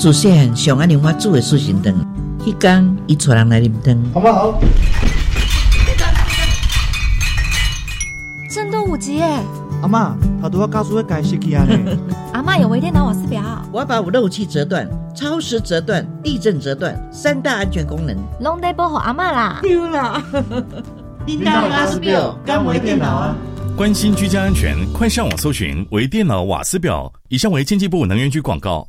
自细汉上爱啉我煮的素心汤，迄天伊带人来啉汤。好不好？震动五级耶！阿妈，他都要告诉我该死去啊呢。阿妈有微电脑瓦斯表，我要把五漏气折断、超时折断、地震折断三大安全功能。拢得保护阿妈啦。丢啦！叮当瓦斯表，干微电脑啊！关心居家安全，快上网搜寻微电脑瓦斯表。以上为经济部能源局广告。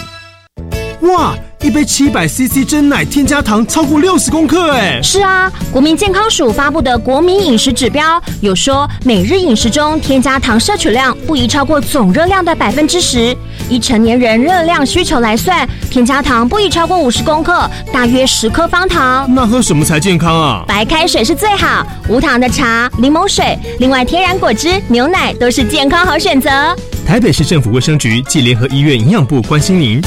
哇！一杯七百 CC 真奶添加糖超过六十公克，哎，是啊，国民健康署发布的国民饮食指标有说，每日饮食中添加糖摄取量不宜超过总热量的百分之十。以成年人热量需求来算，添加糖不宜超过五十公克，大约十颗方糖。那喝什么才健康啊？白开水是最好，无糖的茶、柠檬水，另外天然果汁、牛奶都是健康好选择。台北市政府卫生局暨联合医院营养部关心您。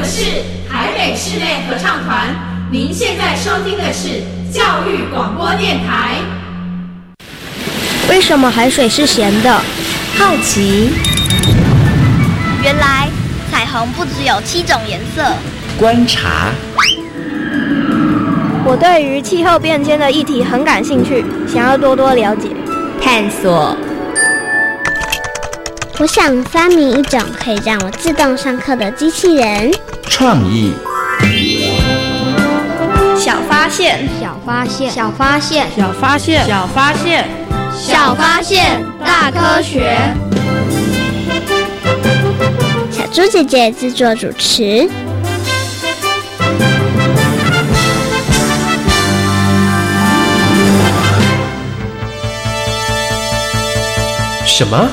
们是台北室内合唱团，您现在收听的是教育广播电台。为什么海水是咸的？好奇。原来彩虹不只有七种颜色。观察。我对于气候变迁的议题很感兴趣，想要多多了解。探索。我想发明一种可以让我自动上课的机器人。创意。小发现，小发现，小发现，小发现，小发现，小发现，大科学。小猪姐姐制作主持。什么？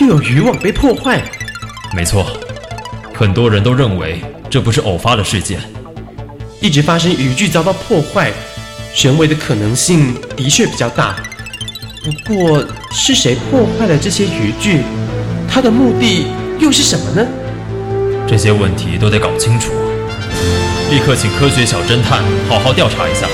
又有渔网被破坏？没错，很多人都认为这不是偶发的事件。一直发生渔具遭到破坏，人为的可能性的确比较大。不过，是谁破坏了这些渔具？他的目的又是什么呢？这些问题都得搞清楚。立刻请科学小侦探好好调查一下。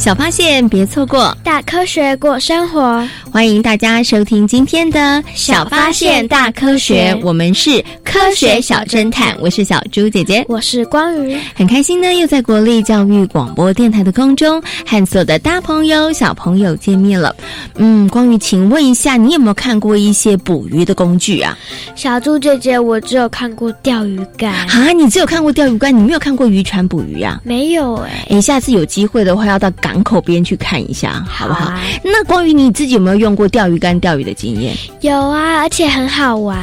小发现，别错过大科学过生活。欢迎大家收听今天的《小发现大科学》，我们是科学小侦探，我是小猪姐姐，我是光宇，很开心呢，又在国立教育广播电台的空中和所有的大朋友、小朋友见面了。嗯，光宇，请问一下，你有没有看过一些捕鱼的工具啊？小猪姐姐，我只有看过钓鱼竿啊，你只有看过钓鱼竿，你没有看过渔船捕鱼啊？没有哎，哎，下次有机会的话，要到港口边去看一下，好不好？那光宇，你自己有没有用过钓鱼竿钓鱼的经验？有啊，而且很好玩。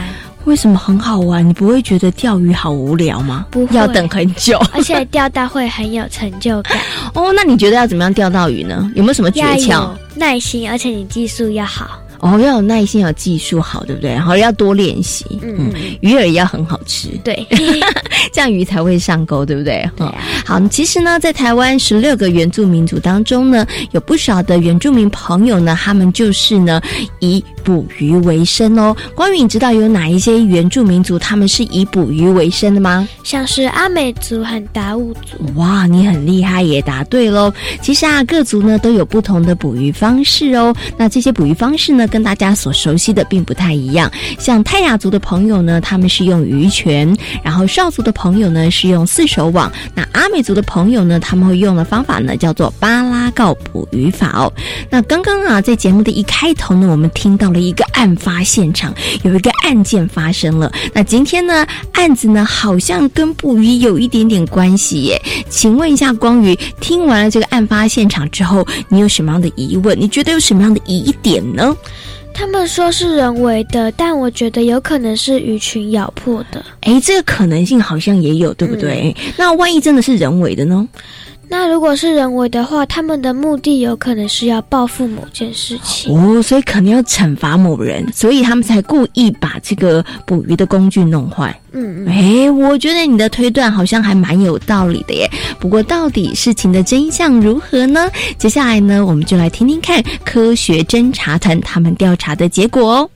为什么很好玩？你不会觉得钓鱼好无聊吗？不会，要等很久，而且钓到会很有成就感。哦，那你觉得要怎么样钓到鱼呢？有没有什么诀窍？耐心，而且你技术要好。哦，要有耐心，有技术好，对不对？然后要多练习。嗯，鱼饵也要很好吃。对，这样鱼才会上钩，对不对？好，其实呢，在台湾十六个原住民族当中呢，有不少的原住民朋友呢，他们就是呢以捕鱼为生哦。关于你知道有哪一些原住民族他们是以捕鱼为生的吗？像是阿美族和达悟族。哇，你很厉害，也答对喽。其实啊，各族呢都有不同的捕鱼方式哦。那这些捕鱼方式呢，跟大家所熟悉的并不太一样。像泰雅族的朋友呢，他们是用鱼泉；然后少族的朋友呢是用四手网。那阿美族的朋友呢，他们会用的方法呢叫做巴拉告捕鱼法哦。那刚刚啊，在节目的一开头呢，我们听到了了一个案发现场，有一个案件发生了。那今天呢，案子呢好像跟捕鱼有一点点关系耶。请问一下，光宇，听完了这个案发现场之后，你有什么样的疑问？你觉得有什么样的疑点呢？他们说是人为的，但我觉得有可能是鱼群咬破的。诶，这个可能性好像也有，对不对？那万一真的是人为的呢？那如果是人为的话，他们的目的有可能是要报复某件事情哦，所以可能要惩罚某人，所以他们才故意把这个捕鱼的工具弄坏。嗯，哎，我觉得你的推断好像还蛮有道理的耶。不过，到底事情的真相如何呢？接下来呢，我们就来听听看科学侦查团他们调查的结果哦。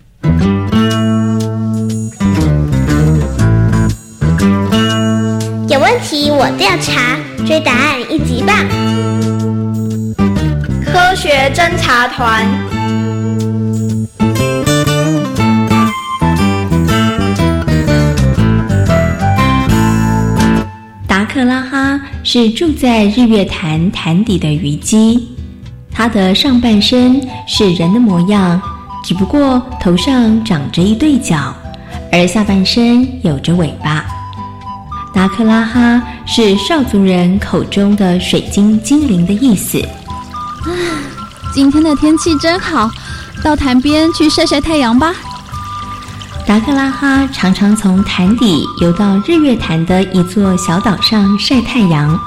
有问题我调查，追答案一级棒！科学侦察团。达克拉哈是住在日月潭潭底的鱼姬，它的上半身是人的模样，只不过头上长着一对角，而下半身有着尾巴。达克拉哈是少族人口中的水晶精灵的意思。啊，今天的天气真好，到潭边去晒晒太阳吧。达克拉哈常常从潭底游到日月潭的一座小岛上晒太阳。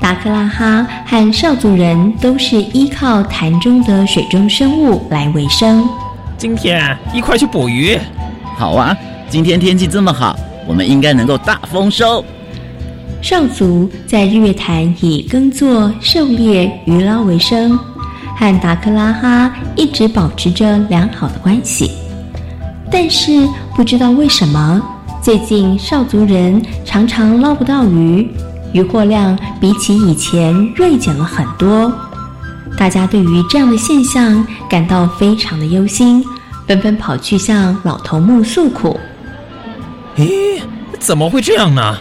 达克拉哈和少族人都是依靠潭中的水中生物来为生。今天一块去捕鱼。好啊，今天天气这么好。我们应该能够大丰收。少族在日月潭以耕作、狩猎、渔捞为生，和达克拉哈一直保持着良好的关系。但是不知道为什么，最近少族人常常捞不到鱼，渔获量比起以前锐减了很多。大家对于这样的现象感到非常的忧心，纷纷跑去向老头目诉苦。咦，怎么会这样呢？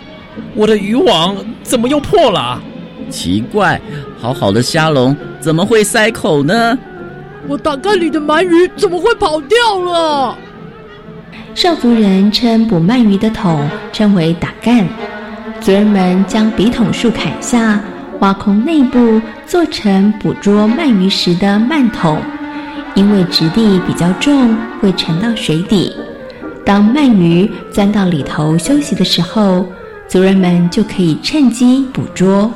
我的渔网怎么又破了？奇怪，好好的虾笼怎么会塞口呢？我打干里的鳗鱼怎么会跑掉了？少族人称捕鳗鱼的桶称为打干，族人们将笔筒树砍下，挖空内部做成捕捉鳗鱼时的鳗桶，因为质地比较重，会沉到水底。当鳗鱼钻到里头休息的时候，族人们就可以趁机捕捉。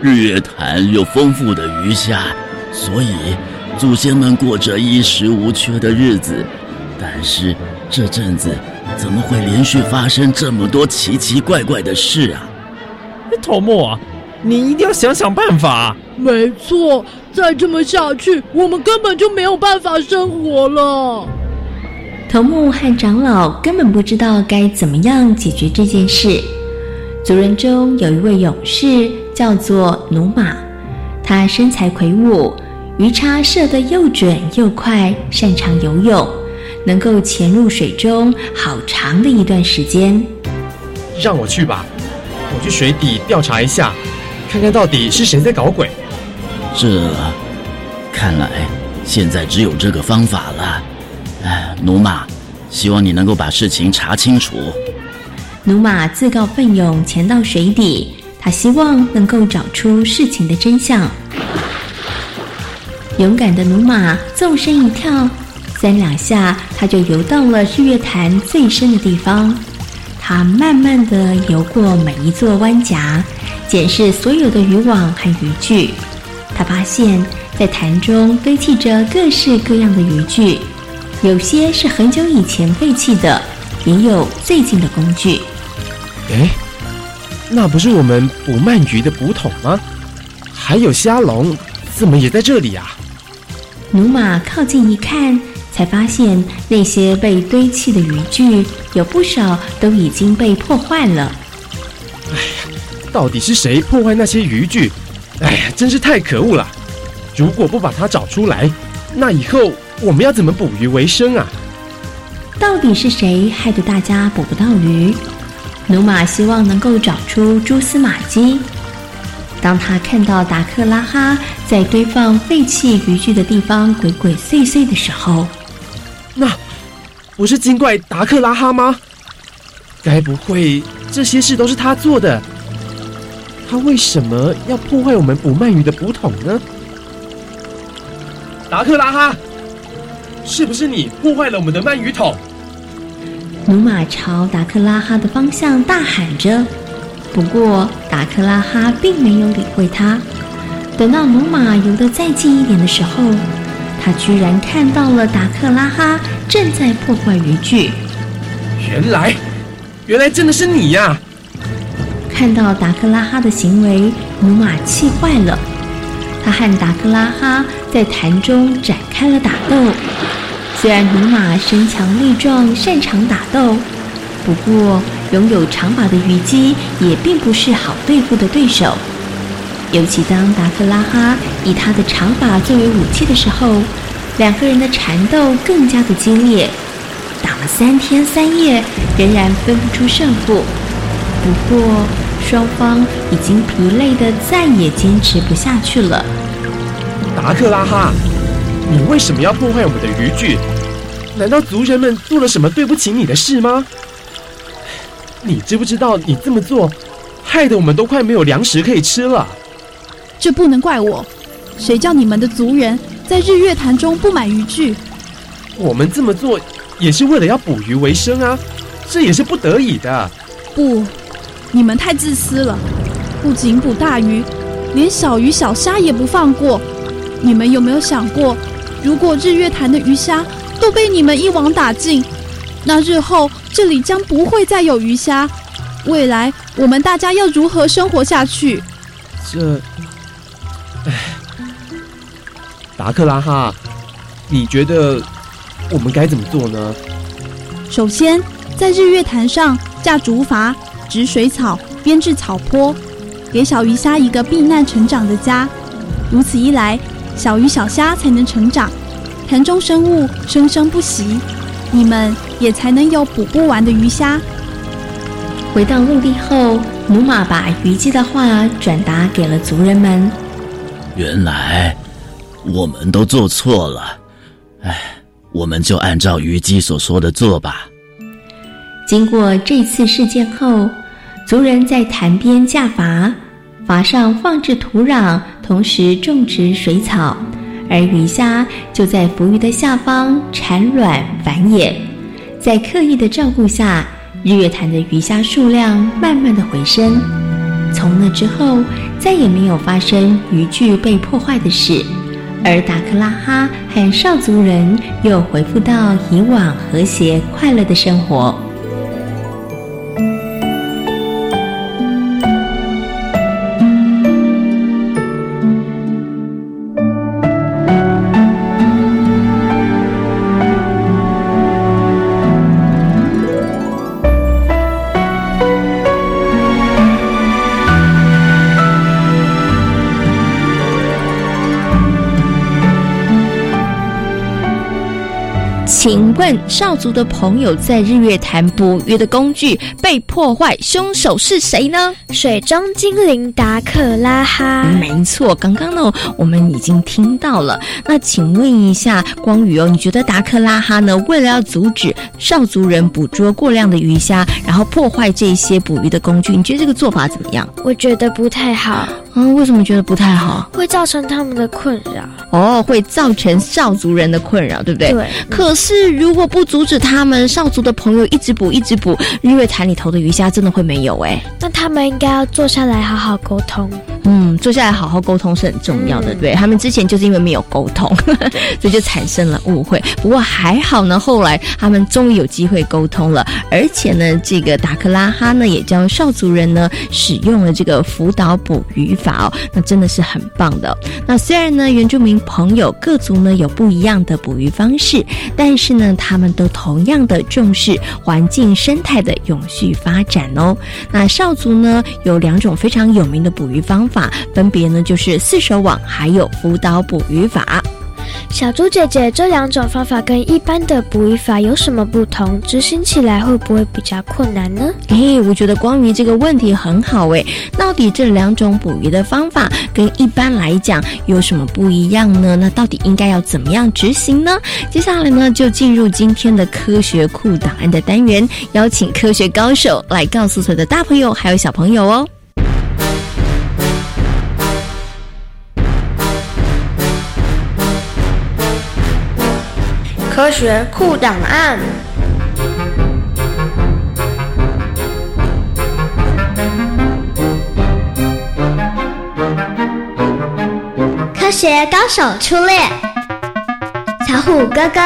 日月潭有丰富的鱼虾，所以祖先们过着衣食无缺的日子。但是这阵子怎么会连续发生这么多奇奇怪怪的事啊？头目啊，你一定要想想办法。没错，再这么下去，我们根本就没有办法生活了。头目和长老根本不知道该怎么样解决这件事。族人中有一位勇士，叫做努马，他身材魁梧，鱼叉射得又准又快，擅长游泳，能够潜入水中好长的一段时间。让我去吧，我去水底调查一下，看看到底是谁在搞鬼。这，看来现在只有这个方法了。哎，努马，希望你能够把事情查清楚。努马自告奋勇潜到水底，他希望能够找出事情的真相。勇敢的努马纵身一跳，三两下他就游到了日月潭最深的地方。他慢慢的游过每一座湾夹，检视所有的渔网和渔具。他发现，在潭中堆砌着各式各样的渔具。有些是很久以前废弃的，也有最近的工具。哎，那不是我们捕鳗鱼的捕桶吗？还有虾笼，怎么也在这里啊？努马靠近一看，才发现那些被堆砌的渔具有不少都已经被破坏了。哎呀，到底是谁破坏那些渔具？哎呀，真是太可恶了！如果不把它找出来，那以后……我们要怎么捕鱼为生啊？到底是谁害得大家捕不到鱼？努马希望能够找出蛛丝马迹。当他看到达克拉哈在在堆放废弃渔具的地方鬼鬼祟祟的时候，那不是精怪达克拉哈吗？该不会这些事都是他做的？他为什么要破坏我们捕鳗鱼的捕桶呢？达克拉哈，是不是你破坏了我们的鳗鱼桶？努马朝达克拉哈的方向大喊着，不过达克拉哈并没有理会他。等到努马游得再近一点的时候，他居然看到了达克拉哈正在破坏渔具。原来，原来真的是你呀！看到达克拉哈的行为，努马气坏了。他和达克拉哈在潭中展开了打斗。虽然努马身强力壮，擅长打斗，不过拥有长把的虞姬也并不是好对付的对手。尤其当达克拉哈以他的长把作为武器的时候，两个人的缠斗更加的激烈。打了三天三夜，仍然分不出胜负。不过，双方已经疲累的再也坚持不下去了。达克拉哈，你为什么要破坏我们的渔具？难道族人们做了什么对不起你的事吗？你知不知道你这么做，害得我们都快没有粮食可以吃了？这不能怪我，谁叫你们的族人在日月潭中不买渔具？我们这么做也是为了要捕鱼为生啊，这也是不得已的。不，你们太自私了，不仅捕大鱼，连小鱼小虾也不放过。你们有没有想过，如果日月潭的鱼虾都被你们一网打尽，那日后这里将不会再有鱼虾，未来我们大家要如何生活下去？这，唉，达克拉哈，你觉得我们该怎么做呢？首先，在日月潭上架竹筏、植水草、编制草坡，给小鱼虾一个避难成长的家。如此一来，小鱼小虾才能成长，潭中生物生生不息，你们也才能有捕不完的鱼虾。回到陆地后，母马把虞姬的话转达给了族人们。原来我们都做错了，哎，我们就按照虞姬所说的做吧。经过这次事件后，族人在潭边架筏，筏上放置土壤，同时种植水草，而鱼虾就在浮鱼的下方产卵繁衍。在刻意的照顾下，日月潭的鱼虾数量慢慢的回升。从那之后，再也没有发生渔具被破坏的事，而达克拉哈和少族人又恢复到以往和谐快乐的生活。请问少族的朋友在日月潭捕鱼的工具被破坏，凶手是谁呢？水中精灵达克拉哈。没错，刚刚呢我们已经听到了。那请问一下光宇哦，你觉得达克拉哈呢为了要阻止少族人捕捉过量的鱼虾，然后破坏这些捕鱼的工具，你觉得这个做法怎么样？我觉得不太好。嗯，为什么觉得不太好？会造成他们的困扰。哦，会造成少族人的困扰，对不对？对。可是如果不阻止他们，少族的朋友一直捕，一直捕，日月潭里头的鱼虾真的会没有哎。那他们应该要坐下来好好沟通。嗯，坐下来好好沟通是很重要的，对。他们之前就是因为没有沟通，所以就产生了误会。不过还好呢，后来他们终于有机会沟通了，而且呢，这个达克拉哈呢也教少族人呢使用了这个辅导捕鱼法哦，那真的是很棒的。那虽然呢，原住民朋友各族呢有不一样的捕鱼方式，但是呢，他们都同样的重视环境生态的永续发展哦。那少族呢有两种非常有名的捕鱼方法，分别呢就是四手网还有舞蹈捕鱼法。小猪姐姐，这两种方法跟一般的捕鱼法有什么不同？执行起来会不会比较困难呢？诶，我觉得关于这个问题很好诶。到底这两种捕鱼的方法跟一般来讲有什么不一样呢？那到底应该要怎么样执行呢？接下来呢，就进入今天的科学库档案的单元，邀请科学高手来告诉所有的大朋友还有小朋友哦。科学库档案。科学高手出列，小虎哥哥，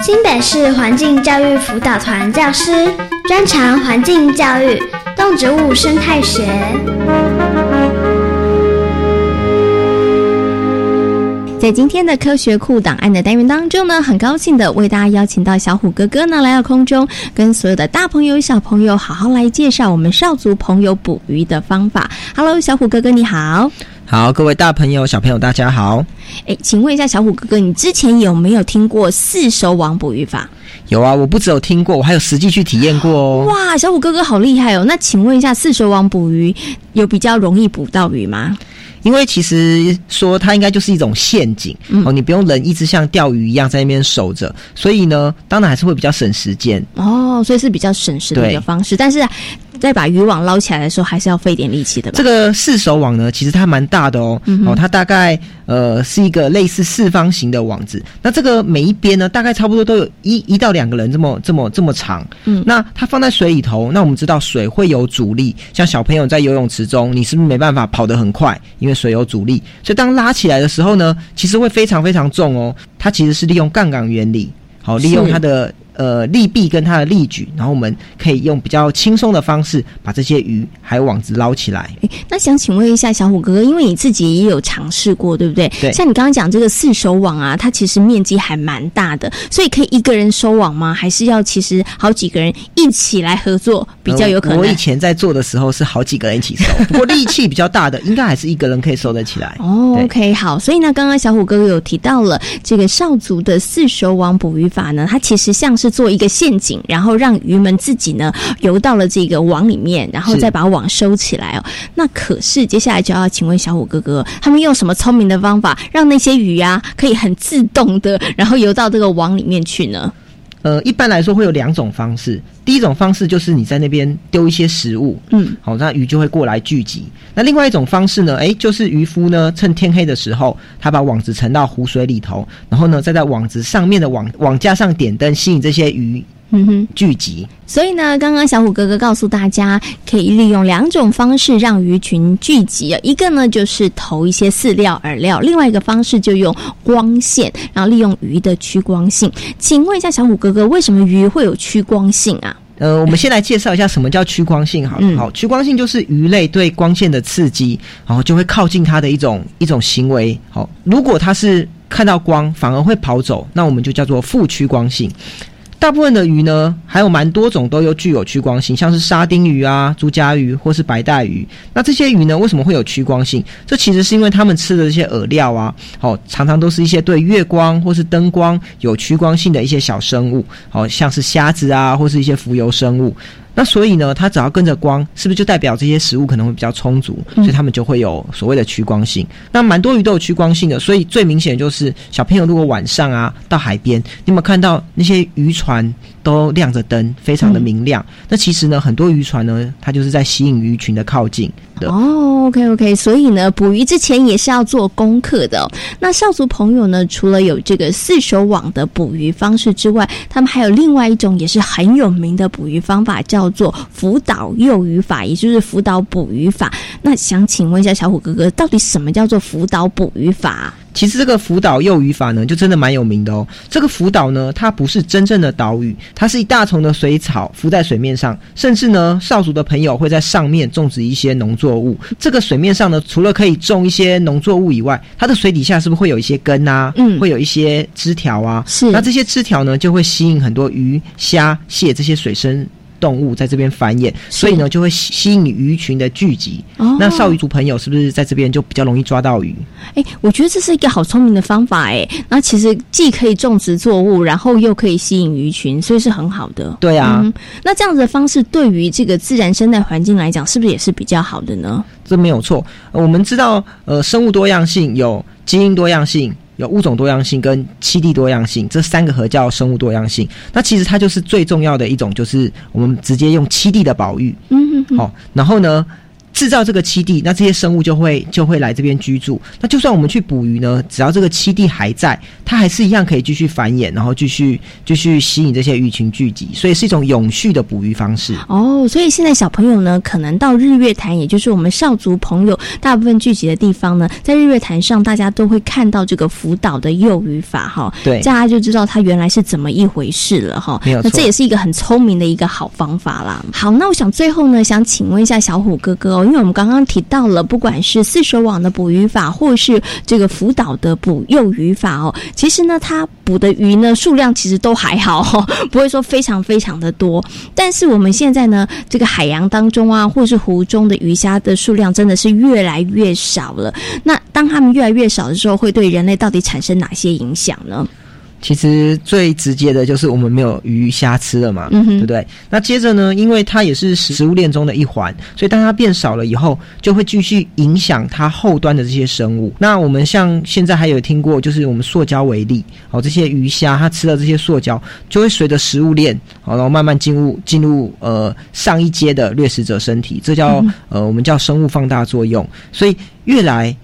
新北市环境教育辅导团教师，专长环境教育、动植物生态学。在今天的科学库档案的单元当中呢，很高兴的为大家邀请到小虎哥哥呢来到空中，跟所有的大朋友、小朋友好好来介绍我们少族朋友捕鱼的方法。Hello，小虎哥哥你好。好，各位大朋友、小朋友大家好。哎，请问一下小虎哥哥，你之前有没有听过四手网捕鱼法？有啊，我不只有听过，我还有实际去体验过哦。哇，小虎哥哥好厉害哦！那请问一下，四手网捕鱼有比较容易捕到鱼吗？因为其实说它应该就是一种陷阱、嗯、哦，你不用人一直像钓鱼一样在那边守着，所以呢，当然还是会比较省时间。哦，所以是比较省时的一个方式。但是在把渔网捞起来的时候，还是要费点力气的吧？这个四手网呢，其实它蛮大的哦，嗯、哦，它大概呃是一个类似四方形的网子，那这个每一边呢，大概差不多都有一一到两个人这么这么这么长，嗯，那它放在水里头，那我们知道水会有阻力，像小朋友在游泳池中，你是不是没办法跑得很快，因为水有阻力？所以当拉起来的时候呢，其实会非常非常重哦。它其实是利用杠杆原理，好，利用它的呃利弊跟它的利举，然后我们可以用比较轻松的方式把这些鱼还有网子捞起来。诶那想请问一下小虎哥哥，因为你自己也有尝试过，对不对？对。像你刚刚讲这个四手网啊，它其实面积还蛮大的，所以可以一个人收网吗？还是要其实好几个人一起来合作比较有可能？呃我以前在做的时候是好几个人一起收，不过力气比较大的，应该还是一个人可以收得起来。哦，OK，好，所以呢，刚刚小虎哥哥有提到了这个少族的四手网捕鱼法呢，它其实像是做一个陷阱，然后让鱼们自己呢游到了这个网里面，然后再把网收起来哦。那可是接下来就要请问小虎哥哥，他们用什么聪明的方法，让那些鱼啊可以很自动的，然后游到这个网里面去呢？呃，一般来说会有两种方式。第一种方式就是你在那边丢一些食物，嗯，好，那鱼就会过来聚集。那另外一种方式呢，诶，就是渔夫呢趁天黑的时候，他把网子沉到湖水里头，然后呢再在网子上面的网网架上点灯，吸引这些鱼。嗯哼，聚集。所以呢，刚刚小虎哥哥告诉大家，可以利用两种方式让鱼群聚集。一个呢就是投一些饲料、饵料；另外一个方式就用光线，然后利用鱼的趋光性。请问一下小虎哥哥，为什么鱼会有趋光性啊？呃，我们先来介绍一下什么叫趋光性好了。嗯好，趋光性就是鱼类对光线的刺激，然后就会靠近它的一种一种行为。好，如果它是看到光反而会跑走，那我们就叫做负趋光性。大部分的鱼呢，还有蛮多种都有具有趋光性，像是沙丁鱼啊、朱家鱼或是白带鱼。那这些鱼呢，为什么会有趋光性？这其实是因为它们吃的这些饵料啊，哦，常常都是一些对月光或是灯光有趋光性的一些小生物，哦，像是虾子啊，或是一些浮游生物。那所以呢，它只要跟着光，是不是就代表这些食物可能会比较充足？所以它们就会有所谓的趋光性。那蛮多鱼都有趋光性的，所以最明显就是小朋友如果晚上啊到海边，你有没有看到那些渔船都亮着灯，非常的明亮？那其实呢，很多渔船呢，它就是在吸引鱼群的靠近哦，OK OK，所以呢，捕鱼之前也是要做功课的、那少族朋友呢，除了有这个四手网的捕鱼方式之外，他们还有另外一种也是很有名的捕鱼方法，叫做辅导诱鱼法，也就是辅导捕鱼法。那想请问一下小虎哥哥，到底什么叫做辅导捕鱼法？其实这个福岛幼鱼法呢，就真的蛮有名的哦。这个福岛呢，它不是真正的岛屿，它是一大丛的水草浮在水面上，甚至呢，少族的朋友会在上面种植一些农作物。这个水面上呢，除了可以种一些农作物以外，它的水底下是不是会有一些根啊？嗯，会有一些枝条啊。是。那这些枝条呢，就会吸引很多鱼、虾、蟹这些水生。动物在这边繁衍，所以呢就会吸吸引鱼群的聚集。哦那少鱼族朋友是不是在这边就比较容易抓到鱼？哎，我觉得这是一个好聪明的方法哎。那其实既可以种植作物，然后又可以吸引鱼群，所以是很好的。对啊嗯，那这样子的方式对于这个自然生态环境来讲，是不是也是比较好的呢？这没有错。呃我们知道，呃，生物多样性有基因多样性。有物种多样性跟栖地多样性，这三个合叫生物多样性。那其实它就是最重要的一种，就是我们直接用栖地的保育。嗯嗯，好、然后呢，制造这个栖地，那这些生物就会就会来这边居住。那就算我们去捕鱼呢，只要这个栖地还在，它还是一样可以继续繁衍，然后继续继续吸引这些鱼群聚集，所以是一种永续的捕鱼方式。哦，所以现在小朋友呢，可能到日月潭，也就是我们少族朋友大部分聚集的地方呢，在日月潭上，大家都会看到这个福岛的幼鱼法哈，对大家就知道它原来是怎么一回事了哈。没有错那这也是一个很聪明的一个好方法啦。好，那我想最后呢，想请问一下小虎哥哥哦，因为我们刚刚提到了，不管是四手网的捕鱼法，或是这个福岛的捕幼鱼法哦，其实呢，它捕的鱼呢数量其实都还好哦，不会说非常非常的多。但是我们现在呢，这个海洋当中啊，或是湖中的鱼虾的数量真的是越来越少了。那当它们越来越少的时候，会对人类到底产生哪些影响呢？其实最直接的就是我们没有鱼虾吃了嘛，嗯哼对不对？那接着呢，因为它也是食物链中的一环，所以当它变少了以后，就会继续影响它后端的这些生物。那我们像现在还有听过，就是我们塑胶为例，哦，这些鱼虾它吃了这些塑胶，就会随着食物链，哦，然后慢慢进入进入呃上一阶的掠食者身体，这叫、嗯呃我们叫生物放大作用。所以越来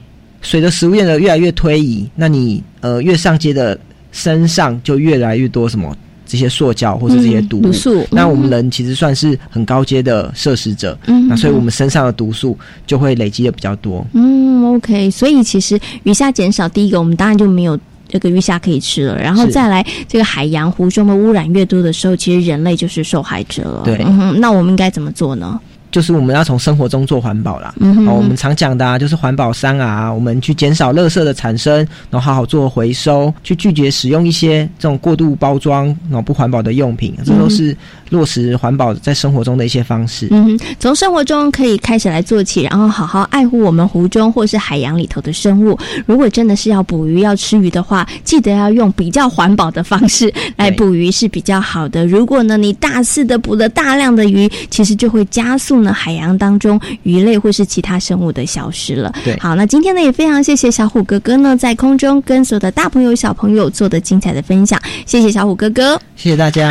随着食物链的越来越推移，那你呃越上阶的身上就越来越多什么这些塑胶或者这些毒。素那我们人其实算是很高阶的摄食者，嗯那所以我们身上的毒素就会累积的比较多。嗯，OK，所以其实鱼虾减少，第一个我们当然就没有。这个鱼虾可以吃了，然后再来这个海洋湖中的污染越多的时候，其实人类就是受害者了。对嗯哼，那我们应该怎么做呢？就是我们要从生活中做环保啦。嗯哼好，我们常讲的啊，就是环保三啊，我们去减少垃圾的产生，然后好好做回收，去拒绝使用一些这种过度包装、然后不环保的用品，这都是落实环保在生活中的一些方式。嗯哼，从生活中可以开始来做起，然后好好爱护我们湖中或是海洋里头的生物。如果真的是要捕鱼、要吃鱼的话，记得要用比较环保的方式来捕鱼是比较好的。如果呢你大肆的捕了大量的鱼，其实就会加速呢海洋当中鱼类或是其他生物的消失了。对好，那今天呢也非常谢谢小虎哥哥呢在空中跟所有的大朋友小朋友做的精彩的分享，谢谢小虎哥哥。谢谢大家。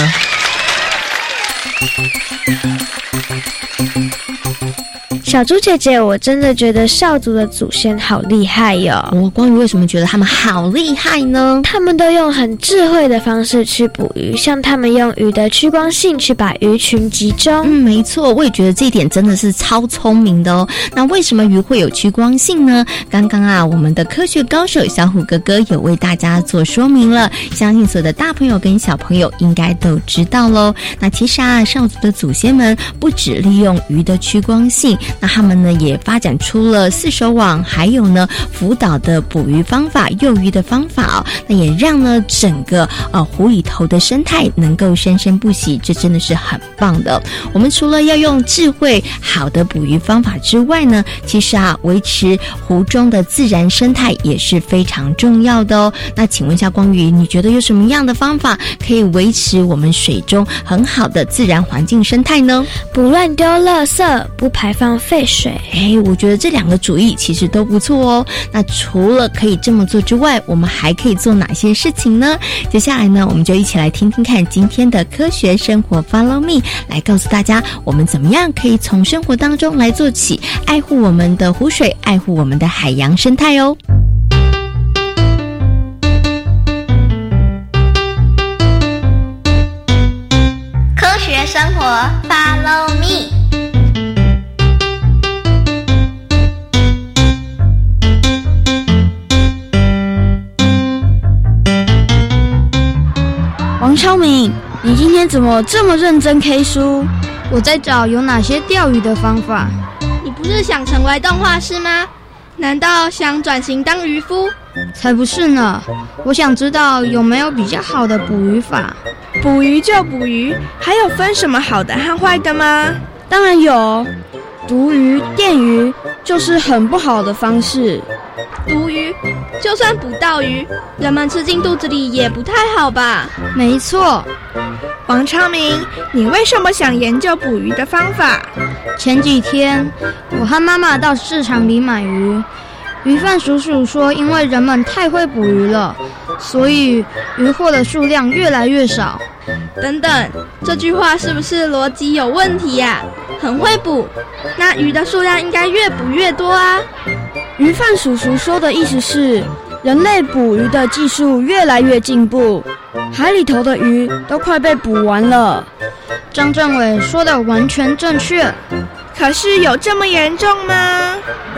小猪姐姐，我真的觉得少族的祖先好厉害哟、我关于为什么觉得他们好厉害呢？他们都用很智慧的方式去捕鱼，像他们用鱼的趋光性去把鱼群集中。嗯，没错，我也觉得这一点真的是超聪明的哦。那为什么鱼会有趋光性呢？刚刚啊，我们的科学高手小虎哥哥有为大家做说明了，相信所有的大朋友跟小朋友应该都知道喽。那其实啊，少族的祖先们不只利用鱼的趋光性，那他们呢也发展出了四手网，还有呢福岛的捕鱼方法、诱鱼的方法哦。那也让呢整个呃湖里头的生态能够生生不息，这真的是很棒的。我们除了要用智慧好的捕鱼方法之外呢，其实啊维持湖中的自然生态也是非常重要的哦。那请问一下光宇，你觉得有什么样的方法可以维持我们水中很好的自然环境生态呢？不乱丢垃圾，不排放废水。哎，我觉得这两个主意其实都不错哦。那除了可以这么做之外，我们还可以做哪些事情呢？接下来呢，我们就一起来听听看今天的科学生活 Follow Me，来告诉大家我们怎么样可以从生活当中来做起，爱护我们的湖水，爱护我们的海洋生态哦。科学生活，Follow me。王超明，你今天怎么这么认真 K 书？我在找有哪些钓鱼的方法。你不是想成为动画师吗？难道想转型当渔夫？才不是呢！我想知道有没有比较好的捕鱼法。捕鱼就捕鱼，还有分什么好的和坏的吗？当然有，毒鱼、电鱼就是很不好的方式。毒鱼就算捕到鱼，人们吃进肚子里也不太好吧？没错。王昌明，你为什么想研究捕鱼的方法？前几天我和妈妈到市场里买鱼。鱼贩叔叔说：“因为人们太会捕鱼了，所以鱼货的数量越来越少。”等等，这句话是不是逻辑有问题呀？很会捕，那鱼的数量应该越捕越多啊！鱼贩叔叔说的意思是，人类捕鱼的技术越来越进步，海里头的鱼都快被捕完了。张政委说的完全正确。可是有这么严重吗？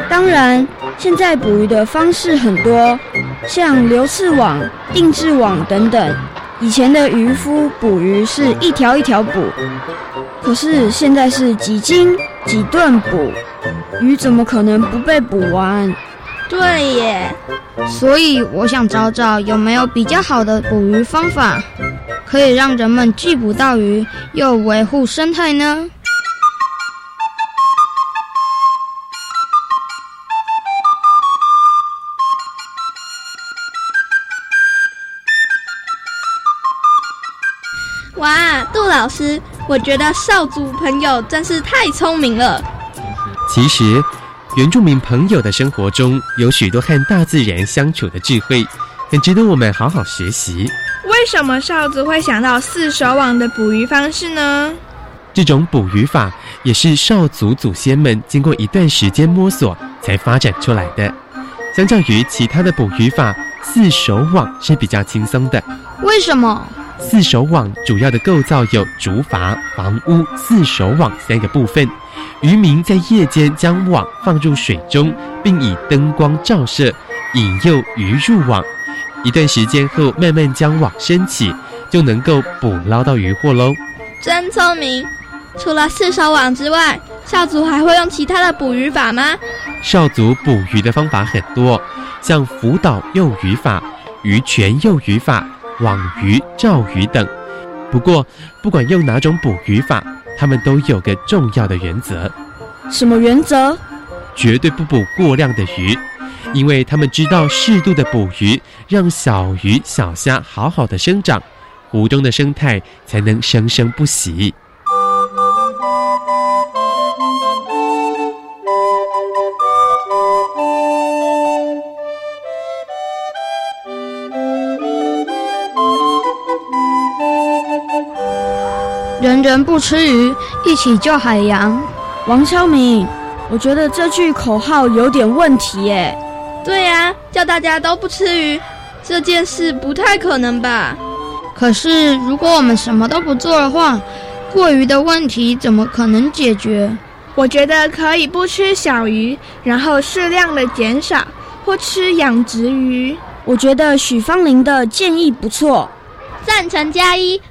当然，现在捕鱼的方式很多，像流刺网、定制网等等。以前的渔夫捕鱼是一条一条捕，可是现在是几斤几顿捕，鱼怎么可能不被捕完？对耶，所以我想找找有没有比较好的捕鱼方法，可以让人们既捕到鱼，又维护生态呢？哇，杜老师，我觉得少族朋友真是太聪明了。其实，原住民朋友的生活中有许多和大自然相处的智慧，很值得我们好好学习。为什么少族会想到四手网的捕鱼方式呢？这种捕鱼法也是少族祖先们经过一段时间摸索才发展出来的。相较于其他的捕鱼法，四手网是比较轻松的。为什么？四手网主要的构造有竹筏、房屋、四手网三个部分。渔民在夜间将网放入水中，并以灯光照射，引诱鱼入网。一段时间后，慢慢将网升起，就能够捕捞到鱼货喽。真聪明！除了四手网之外，少族还会用其他的捕鱼法吗？少族捕鱼的方法很多，像浮岛诱鱼法、鱼泉诱鱼法。网鱼、照鱼等，不过不管用哪种捕鱼法，他们都有个重要的原则。什么原则？绝对不捕过量的鱼，因为他们知道适度的捕鱼，让小鱼、小虾好好的生长，湖中的生态才能生生不息。人人不吃鱼，一起救海洋。王超明，我觉得这句口号有点问题耶。对呀，叫大家都不吃鱼，这件事不太可能吧？可是如果我们什么都不做的话，过鱼的问题怎么可能解决？我觉得可以不吃小鱼，然后适量的减少，或吃养殖鱼。我觉得许芳玲的建议不错，赞成加一。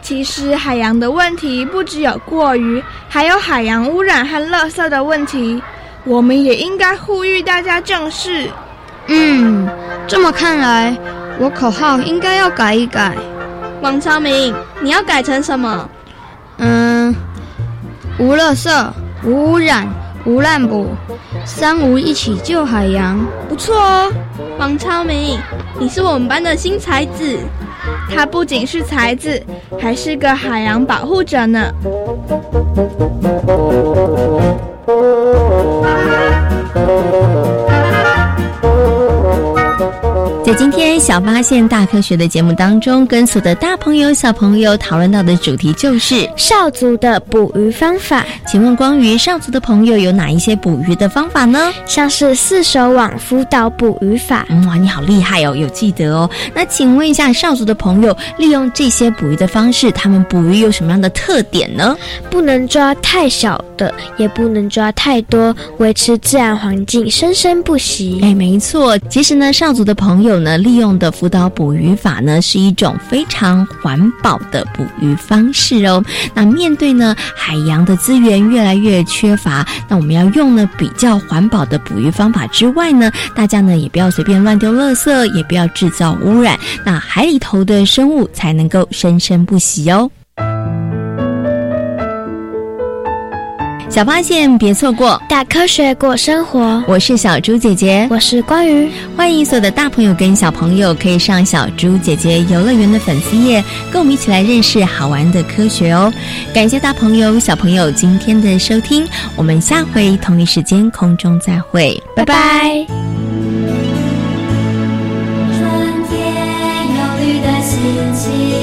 其实海洋的问题不只有过于，还有海洋污染和垃圾的问题，我们也应该呼吁大家正视。嗯，这么看来，我口号应该要改一改。王超明，你要改成什么？嗯，无垃圾、无污染、无滥捕，三无一起救海洋，不错哦。王超明，你是我们班的新才子。他不仅是才子，还是个海洋保护者呢。在今天小发现大科学的节目当中，跟所有的大朋友、小朋友讨论到的主题就是少族的捕鱼方法。请问关于少族的朋友有哪一些捕鱼的方法呢？像是四手网、浮岛捕鱼法。哇，你好厉害哦，有记得哦。那请问一下少族的朋友，利用这些捕鱼的方式，他们捕鱼有什么样的特点呢？不能抓太小的，也不能抓太多，维持自然环境生生不息。哎，没错。其实呢，少族的朋友。那利用的辅导捕鱼法呢，是一种非常环保的捕鱼方式哦。那面对呢海洋的资源越来越缺乏，那我们要用呢比较环保的捕鱼方法之外呢，大家呢也不要随便乱丢垃圾，也不要制造污染，那海里头的生物才能够生生不息哦。小发现，别错过大科学过生活。我是小猪姐姐，我是关于欢迎所有的大朋友跟小朋友可以上小猪姐姐游乐园的粉丝页，跟我们一起来认识好玩的科学哦。感谢大朋友、小朋友今天的收听，我们下回同一时间空中再会，拜拜。春天有绿的心情。